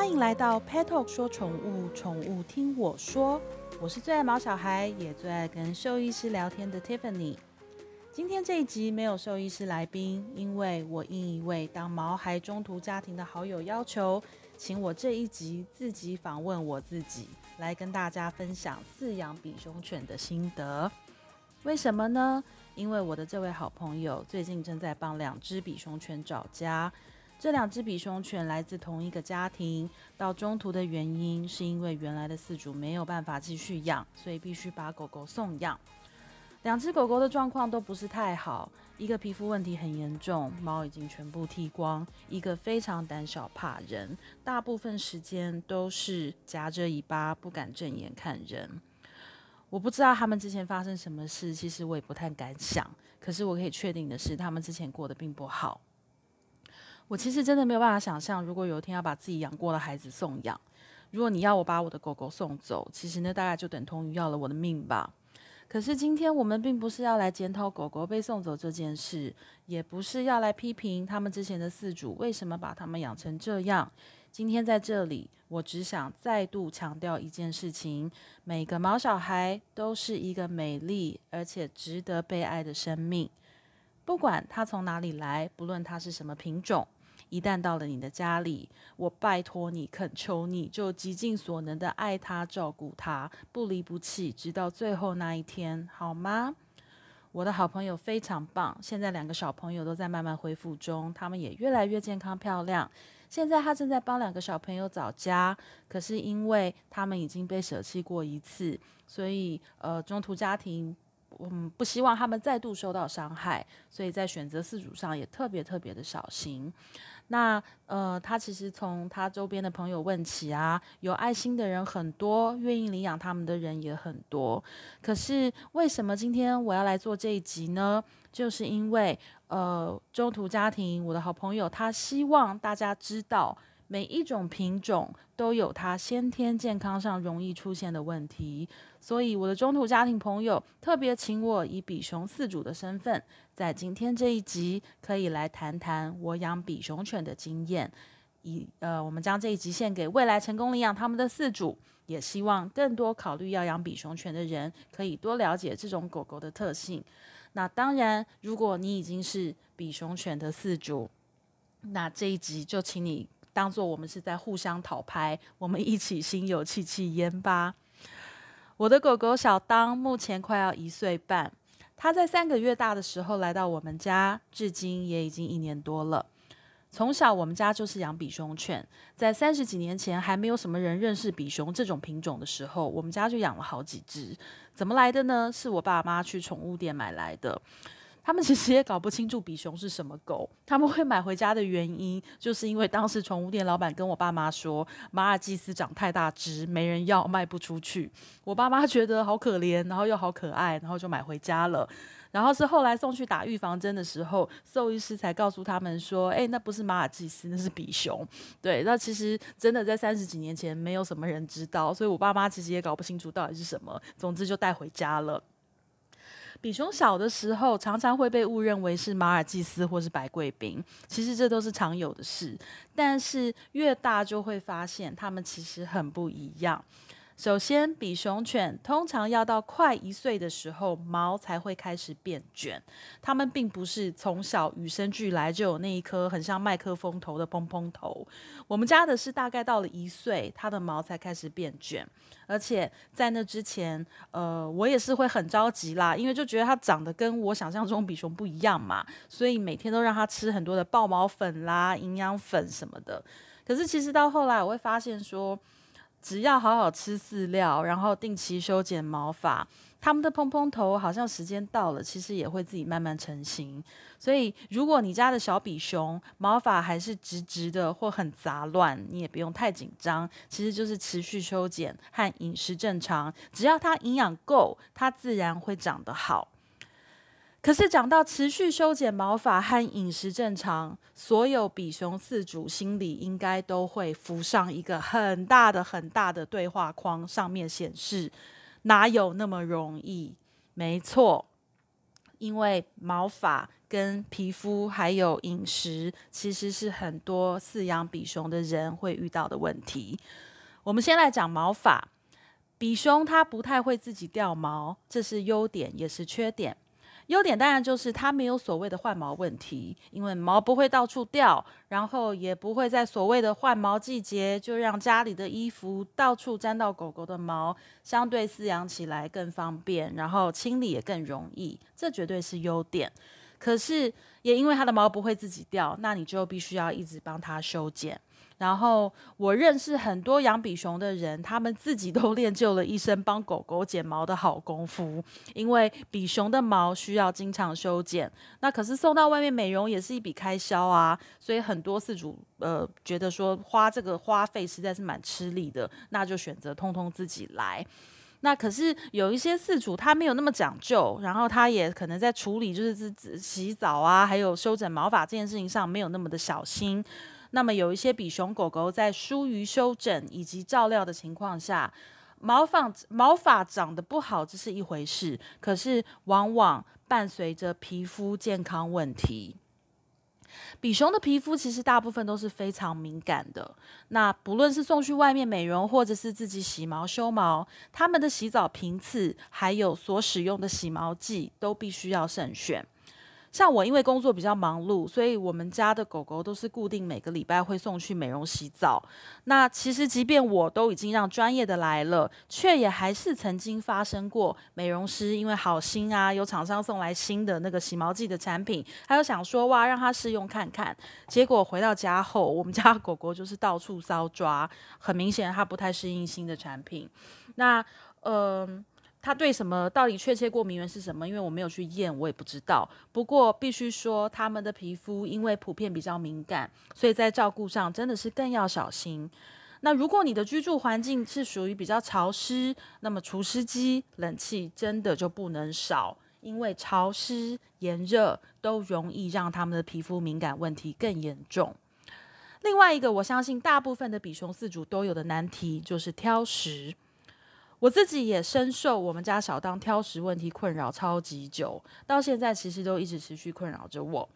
欢迎来到 Pet Talk 说宠物，宠物听我说。我是最爱毛小孩，也最爱跟兽医师聊天的 Tiffany。今天这一集没有兽医师来宾，因为我应一位当毛孩中途家庭的好友要求，请我这一集自己访问我自己，来跟大家分享饲养比熊犬的心得。为什么呢？因为我的这位好朋友最近正在帮两只比熊犬找家。这两只比熊犬来自同一个家庭，到中途的原因是因为原来的饲主没有办法继续养，所以必须把狗狗送养。两只狗狗的状况都不是太好，一个皮肤问题很严重，毛已经全部剃光；一个非常胆小怕人，大部分时间都是夹着尾巴不敢正眼看人。我不知道他们之前发生什么事，其实我也不太敢想。可是我可以确定的是，他们之前过得并不好。我其实真的没有办法想象，如果有一天要把自己养过的孩子送养，如果你要我把我的狗狗送走，其实那大概就等同于要了我的命吧。可是今天我们并不是要来检讨狗狗被送走这件事，也不是要来批评他们之前的饲主为什么把他们养成这样。今天在这里，我只想再度强调一件事情：每个毛小孩都是一个美丽而且值得被爱的生命，不管它从哪里来，不论它是什么品种。一旦到了你的家里，我拜托你、恳求你，就极尽所能的爱他、照顾他，不离不弃，直到最后那一天，好吗？我的好朋友非常棒，现在两个小朋友都在慢慢恢复中，他们也越来越健康漂亮。现在他正在帮两个小朋友找家，可是因为他们已经被舍弃过一次，所以呃，中途家庭。嗯，不希望他们再度受到伤害，所以在选择饲主上也特别特别的小心。那呃，他其实从他周边的朋友问起啊，有爱心的人很多，愿意领养他们的人也很多。可是为什么今天我要来做这一集呢？就是因为呃，中途家庭，我的好朋友他希望大家知道。每一种品种都有它先天健康上容易出现的问题，所以我的中途家庭朋友特别请我以比熊饲主的身份，在今天这一集可以来谈谈我养比熊犬的经验。以呃，我们将这一集献给未来成功领养他们的饲主，也希望更多考虑要养比熊犬的人可以多了解这种狗狗的特性。那当然，如果你已经是比熊犬的饲主，那这一集就请你。当做我们是在互相讨拍，我们一起心有戚戚焉吧。我的狗狗小当目前快要一岁半，它在三个月大的时候来到我们家，至今也已经一年多了。从小我们家就是养比熊犬，在三十几年前还没有什么人认识比熊这种品种的时候，我们家就养了好几只。怎么来的呢？是我爸妈去宠物店买来的。他们其实也搞不清楚比熊是什么狗，他们会买回家的原因，就是因为当时宠物店老板跟我爸妈说，马尔济斯长太大只，没人要，卖不出去。我爸妈觉得好可怜，然后又好可爱，然后就买回家了。然后是后来送去打预防针的时候，兽医师才告诉他们说，哎，那不是马尔济斯，那是比熊。对，那其实真的在三十几年前，没有什么人知道，所以我爸妈其实也搞不清楚到底是什么。总之就带回家了。比熊小的时候，常常会被误认为是马尔济斯或是白贵宾，其实这都是常有的事。但是越大就会发现，它们其实很不一样。首先，比熊犬通常要到快一岁的时候，毛才会开始变卷。它们并不是从小与生俱来就有那一颗很像麦克风头的蓬蓬头。我们家的是大概到了一岁，它的毛才开始变卷。而且在那之前，呃，我也是会很着急啦，因为就觉得它长得跟我想象中比熊不一样嘛，所以每天都让它吃很多的爆毛粉啦、营养粉什么的。可是其实到后来，我会发现说。只要好好吃饲料，然后定期修剪毛发，它们的蓬蓬头好像时间到了，其实也会自己慢慢成型。所以，如果你家的小比熊毛发还是直直的或很杂乱，你也不用太紧张，其实就是持续修剪和饮食正常，只要它营养够，它自然会长得好。可是讲到持续修剪毛发和饮食正常，所有比熊饲主心里应该都会浮上一个很大的、很大的对话框，上面显示哪有那么容易？没错，因为毛发跟皮肤还有饮食，其实是很多饲养比熊的人会遇到的问题。我们先来讲毛发，比熊它不太会自己掉毛，这是优点也是缺点。优点当然就是它没有所谓的换毛问题，因为毛不会到处掉，然后也不会在所谓的换毛季节就让家里的衣服到处沾到狗狗的毛，相对饲养起来更方便，然后清理也更容易，这绝对是优点。可是也因为它的毛不会自己掉，那你就必须要一直帮它修剪。然后我认识很多养比熊的人，他们自己都练就了一身帮狗狗剪毛的好功夫。因为比熊的毛需要经常修剪，那可是送到外面美容也是一笔开销啊。所以很多饲主呃觉得说花这个花费实在是蛮吃力的，那就选择通通自己来。那可是有一些饲主他没有那么讲究，然后他也可能在处理就是洗澡啊，还有修整毛发这件事情上没有那么的小心。那么有一些比熊狗狗在疏于修整以及照料的情况下，毛发毛发长得不好，这是一回事。可是往往伴随着皮肤健康问题。比熊的皮肤其实大部分都是非常敏感的。那不论是送去外面美容，或者是自己洗毛修毛，他们的洗澡频次还有所使用的洗毛剂，都必须要慎选。像我因为工作比较忙碌，所以我们家的狗狗都是固定每个礼拜会送去美容洗澡。那其实即便我都已经让专业的来了，却也还是曾经发生过美容师因为好心啊，有厂商送来新的那个洗毛剂的产品，还有想说哇让他试用看看，结果回到家后，我们家狗狗就是到处搔抓，很明显它不太适应新的产品。那嗯。他对什么到底确切过敏源是什么？因为我没有去验，我也不知道。不过必须说，他们的皮肤因为普遍比较敏感，所以在照顾上真的是更要小心。那如果你的居住环境是属于比较潮湿，那么除湿机、冷气真的就不能少，因为潮湿、炎热都容易让他们的皮肤敏感问题更严重。另外一个，我相信大部分的比熊饲主都有的难题就是挑食。我自己也深受我们家小当挑食问题困扰超级久，到现在其实都一直持续困扰着我。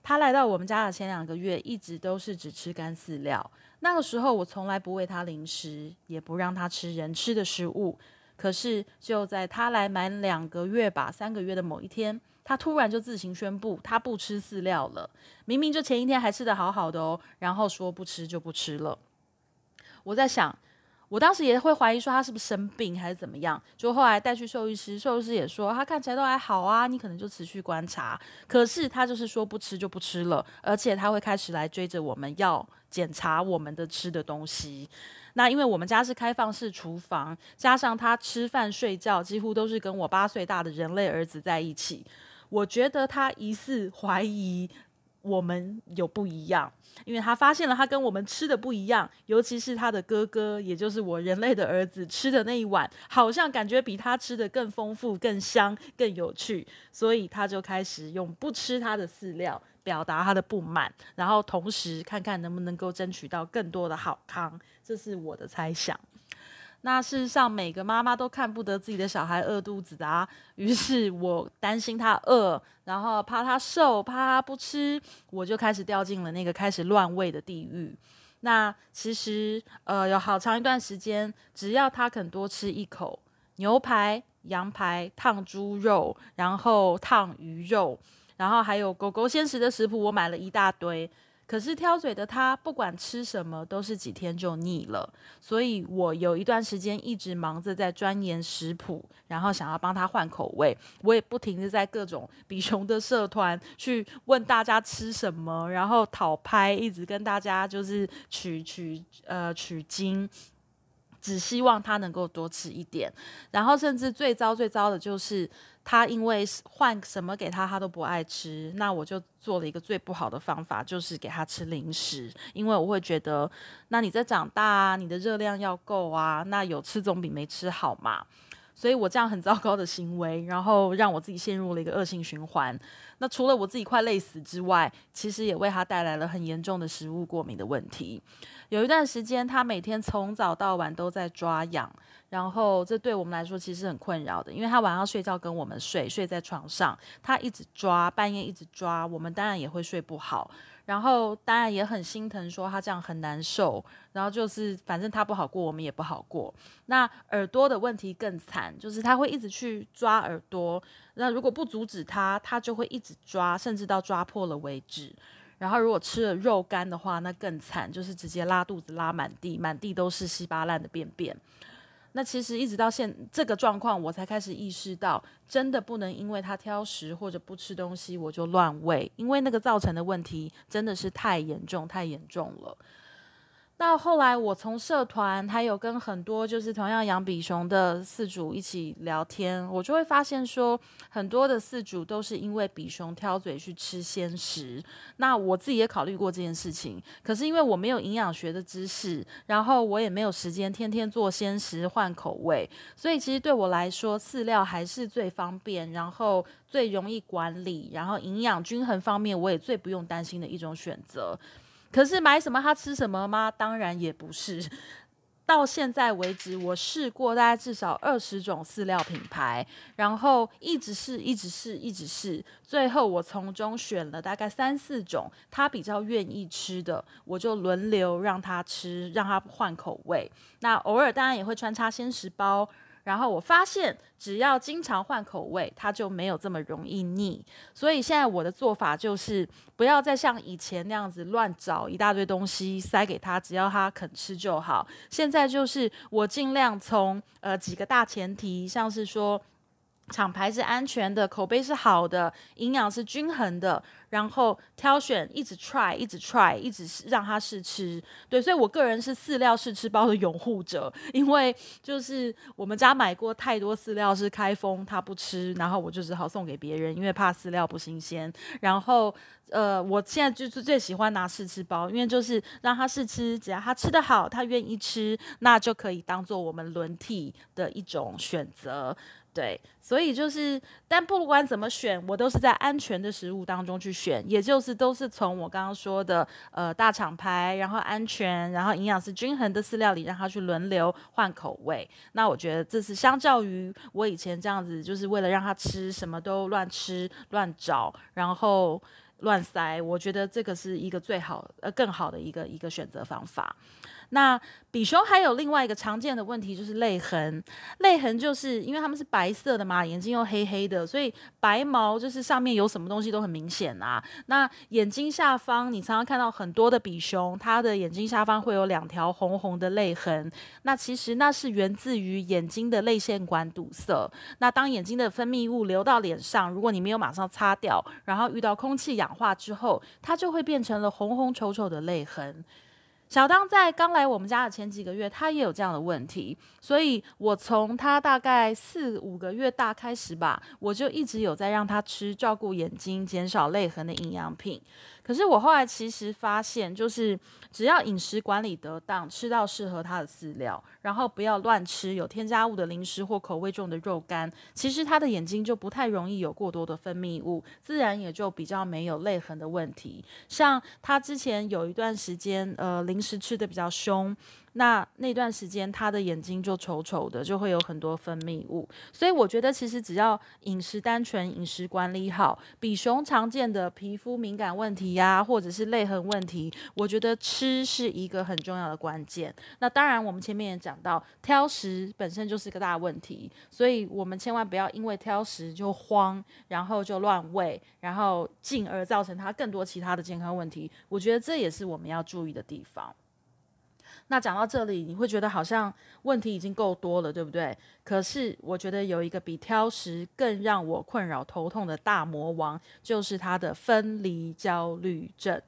他来到我们家的前两个月，一直都是只吃干饲料。那个时候我从来不喂他零食，也不让他吃人吃的食物。可是就在他来满两个月吧，三个月的某一天，他突然就自行宣布他不吃饲料了。明明就前一天还吃得好好的哦，然后说不吃就不吃了。我在想。我当时也会怀疑说他是不是生病还是怎么样，就后来带去兽医师，兽医师也说他看起来都还好啊，你可能就持续观察。可是他就是说不吃就不吃了，而且他会开始来追着我们要检查我们的吃的东西。那因为我们家是开放式厨房，加上他吃饭睡觉几乎都是跟我八岁大的人类儿子在一起，我觉得他疑似怀疑。我们有不一样，因为他发现了他跟我们吃的不一样，尤其是他的哥哥，也就是我人类的儿子吃的那一碗，好像感觉比他吃的更丰富、更香、更有趣，所以他就开始用不吃他的饲料表达他的不满，然后同时看看能不能够争取到更多的好康，这是我的猜想。那事实上，每个妈妈都看不得自己的小孩饿肚子的啊。于是我担心他饿，然后怕他瘦，怕他不吃，我就开始掉进了那个开始乱喂的地狱。那其实，呃，有好长一段时间，只要他肯多吃一口牛排、羊排、烫猪肉，然后烫鱼肉，然后还有狗狗鲜食的食谱，我买了一大堆。可是挑嘴的他，不管吃什么都是几天就腻了，所以我有一段时间一直忙着在钻研食谱，然后想要帮他换口味。我也不停的在各种比熊的社团去问大家吃什么，然后讨拍，一直跟大家就是取取呃取经。只希望他能够多吃一点，然后甚至最糟最糟的就是他因为换什么给他他都不爱吃，那我就做了一个最不好的方法，就是给他吃零食，因为我会觉得，那你在长大啊，你的热量要够啊，那有吃总比没吃好嘛。所以我这样很糟糕的行为，然后让我自己陷入了一个恶性循环。那除了我自己快累死之外，其实也为他带来了很严重的食物过敏的问题。有一段时间，他每天从早到晚都在抓痒，然后这对我们来说其实很困扰的，因为他晚上睡觉跟我们睡，睡在床上，他一直抓，半夜一直抓，我们当然也会睡不好。然后当然也很心疼，说他这样很难受。然后就是反正他不好过，我们也不好过。那耳朵的问题更惨，就是他会一直去抓耳朵。那如果不阻止他，他就会一直抓，甚至到抓破了为止。然后如果吃了肉干的话，那更惨，就是直接拉肚子，拉满地，满地都是稀巴烂的便便。那其实一直到现这个状况，我才开始意识到，真的不能因为他挑食或者不吃东西，我就乱喂，因为那个造成的问题真的是太严重，太严重了。到后来，我从社团还有跟很多就是同样养比熊的饲主一起聊天，我就会发现说，很多的饲主都是因为比熊挑嘴去吃鲜食。那我自己也考虑过这件事情，可是因为我没有营养学的知识，然后我也没有时间天天做鲜食换口味，所以其实对我来说，饲料还是最方便，然后最容易管理，然后营养均衡方面我也最不用担心的一种选择。可是买什么他吃什么吗？当然也不是。到现在为止，我试过大概至少二十种饲料品牌，然后一直试，一直试，一直试，最后我从中选了大概三四种他比较愿意吃的，我就轮流让他吃，让他换口味。那偶尔当然也会穿插鲜食包。然后我发现，只要经常换口味，它就没有这么容易腻。所以现在我的做法就是，不要再像以前那样子乱找一大堆东西塞给他，只要他肯吃就好。现在就是我尽量从呃几个大前提，像是说。厂牌是安全的，口碑是好的，营养是均衡的，然后挑选一直 try，一直 try，一直让他试吃。对，所以我个人是饲料试吃包的拥护者，因为就是我们家买过太多饲料是开封他不吃，然后我就只好送给别人，因为怕饲料不新鲜。然后呃，我现在就是最喜欢拿试吃包，因为就是让他试吃，只要他吃得好，他愿意吃，那就可以当做我们轮替的一种选择。对，所以就是，但不管怎么选，我都是在安全的食物当中去选，也就是都是从我刚刚说的，呃，大厂牌，然后安全，然后营养是均衡的饲料里，让它去轮流换口味。那我觉得这是相较于我以前这样子，就是为了让它吃什么都乱吃乱找，然后乱塞，我觉得这个是一个最好呃更好的一个一个选择方法。那比熊还有另外一个常见的问题，就是泪痕。泪痕就是因为它们是白色的嘛，眼睛又黑黑的，所以白毛就是上面有什么东西都很明显啊。那眼睛下方，你常常看到很多的比熊，它的眼睛下方会有两条红红的泪痕。那其实那是源自于眼睛的泪腺管堵塞。那当眼睛的分泌物流到脸上，如果你没有马上擦掉，然后遇到空气氧化之后，它就会变成了红红丑丑的泪痕。小当在刚来我们家的前几个月，他也有这样的问题，所以我从他大概四五个月大开始吧，我就一直有在让他吃照顾眼睛、减少泪痕的营养品。可是我后来其实发现，就是只要饮食管理得当，吃到适合他的饲料，然后不要乱吃有添加物的零食或口味重的肉干，其实他的眼睛就不太容易有过多的分泌物，自然也就比较没有泪痕的问题。像他之前有一段时间，呃，零食吃的比较凶。那那段时间，他的眼睛就丑丑的，就会有很多分泌物。所以我觉得，其实只要饮食单纯，饮食管理好，比熊常见的皮肤敏感问题呀，或者是泪痕问题，我觉得吃是一个很重要的关键。那当然，我们前面也讲到，挑食本身就是个大问题，所以我们千万不要因为挑食就慌，然后就乱喂，然后进而造成它更多其他的健康问题。我觉得这也是我们要注意的地方。那讲到这里，你会觉得好像问题已经够多了，对不对？可是我觉得有一个比挑食更让我困扰头痛的大魔王，就是它的分离焦虑症。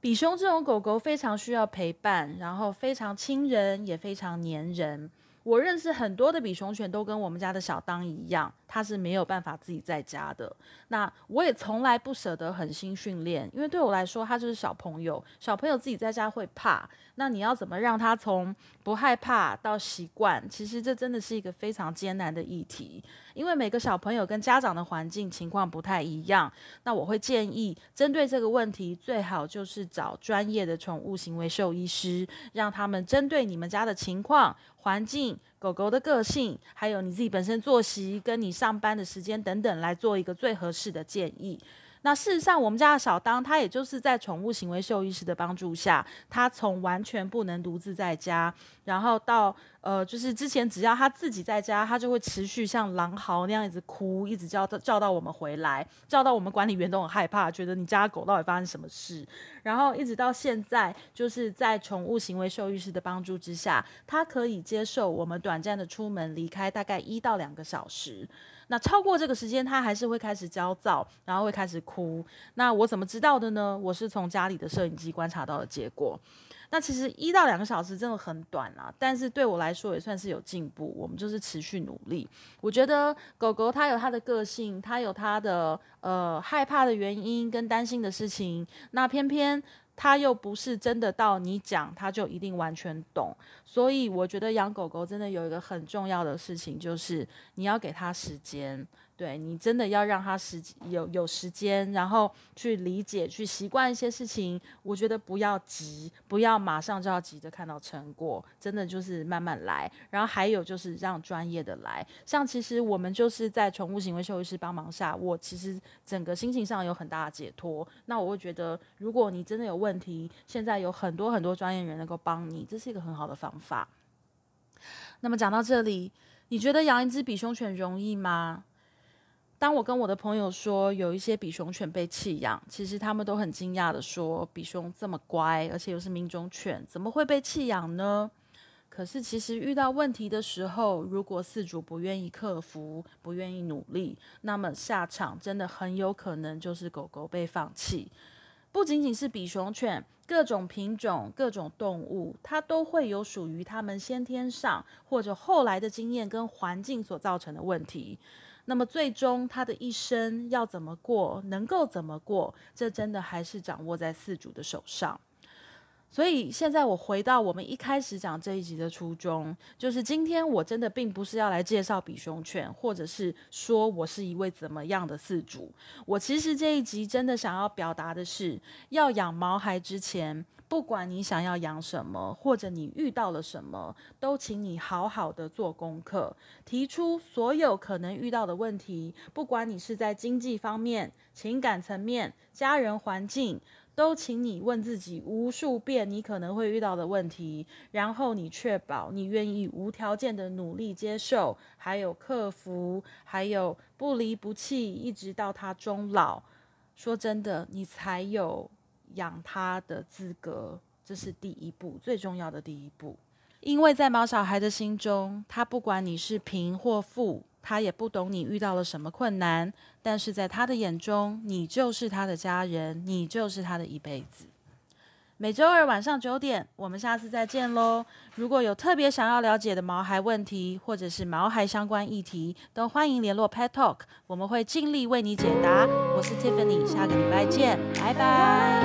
比熊这种狗狗非常需要陪伴，然后非常亲人，也非常黏人。我认识很多的比熊犬，都跟我们家的小当一样，他是没有办法自己在家的。那我也从来不舍得狠心训练，因为对我来说，他就是小朋友，小朋友自己在家会怕。那你要怎么让他从不害怕到习惯？其实这真的是一个非常艰难的议题，因为每个小朋友跟家长的环境情况不太一样。那我会建议，针对这个问题，最好就是找专业的宠物行为兽医师，让他们针对你们家的情况、环境、狗狗的个性，还有你自己本身作息、跟你上班的时间等等，来做一个最合适的建议。那事实上，我们家的小当，他也就是在宠物行为兽医师的帮助下，他从完全不能独自在家，然后到呃，就是之前只要他自己在家，他就会持续像狼嚎那样一直哭，一直叫到叫到我们回来，叫到我们管理员都很害怕，觉得你家狗到底发生什么事。然后一直到现在，就是在宠物行为兽医师的帮助之下，他可以接受我们短暂的出门离开，大概一到两个小时。那超过这个时间，他还是会开始焦躁，然后会开始哭。那我怎么知道的呢？我是从家里的摄影机观察到的结果。那其实一到两个小时真的很短啊，但是对我来说也算是有进步。我们就是持续努力。我觉得狗狗它有它的个性，它有它的呃害怕的原因跟担心的事情。那偏偏。他又不是真的到你讲，他就一定完全懂。所以我觉得养狗狗真的有一个很重要的事情，就是你要给他时间。对你真的要让他时有有时间，然后去理解、去习惯一些事情。我觉得不要急，不要马上就要急着看到成果，真的就是慢慢来。然后还有就是让专业的来，像其实我们就是在宠物行为兽医师帮忙下，我其实整个心情上有很大的解脱。那我会觉得，如果你真的有问题，现在有很多很多专业人能够帮你，这是一个很好的方法。那么讲到这里，你觉得养一只比熊犬容易吗？当我跟我的朋友说有一些比熊犬被弃养，其实他们都很惊讶的说：“比熊这么乖，而且又是名种犬，怎么会被弃养呢？”可是其实遇到问题的时候，如果饲主不愿意克服、不愿意努力，那么下场真的很有可能就是狗狗被放弃。不仅仅是比熊犬，各种品种、各种动物，它都会有属于它们先天上或者后来的经验跟环境所造成的问题。那么最终它的一生要怎么过，能够怎么过，这真的还是掌握在饲主的手上。所以现在我回到我们一开始讲这一集的初衷，就是今天我真的并不是要来介绍比熊犬，或者是说我是一位怎么样的饲主。我其实这一集真的想要表达的是，要养毛孩之前。不管你想要养什么，或者你遇到了什么，都请你好好的做功课，提出所有可能遇到的问题。不管你是在经济方面、情感层面、家人环境，都请你问自己无数遍你可能会遇到的问题，然后你确保你愿意无条件的努力接受，还有克服，还有不离不弃，一直到他终老。说真的，你才有。养他的资格，这是第一步，最重要的第一步。因为在毛小孩的心中，他不管你是贫或富，他也不懂你遇到了什么困难，但是在他的眼中，你就是他的家人，你就是他的一辈子。每周二晚上九点，我们下次再见喽！如果有特别想要了解的毛孩问题，或者是毛孩相关议题，都欢迎联络 Pet Talk，我们会尽力为你解答。我是 Tiffany，下个礼拜见，拜拜。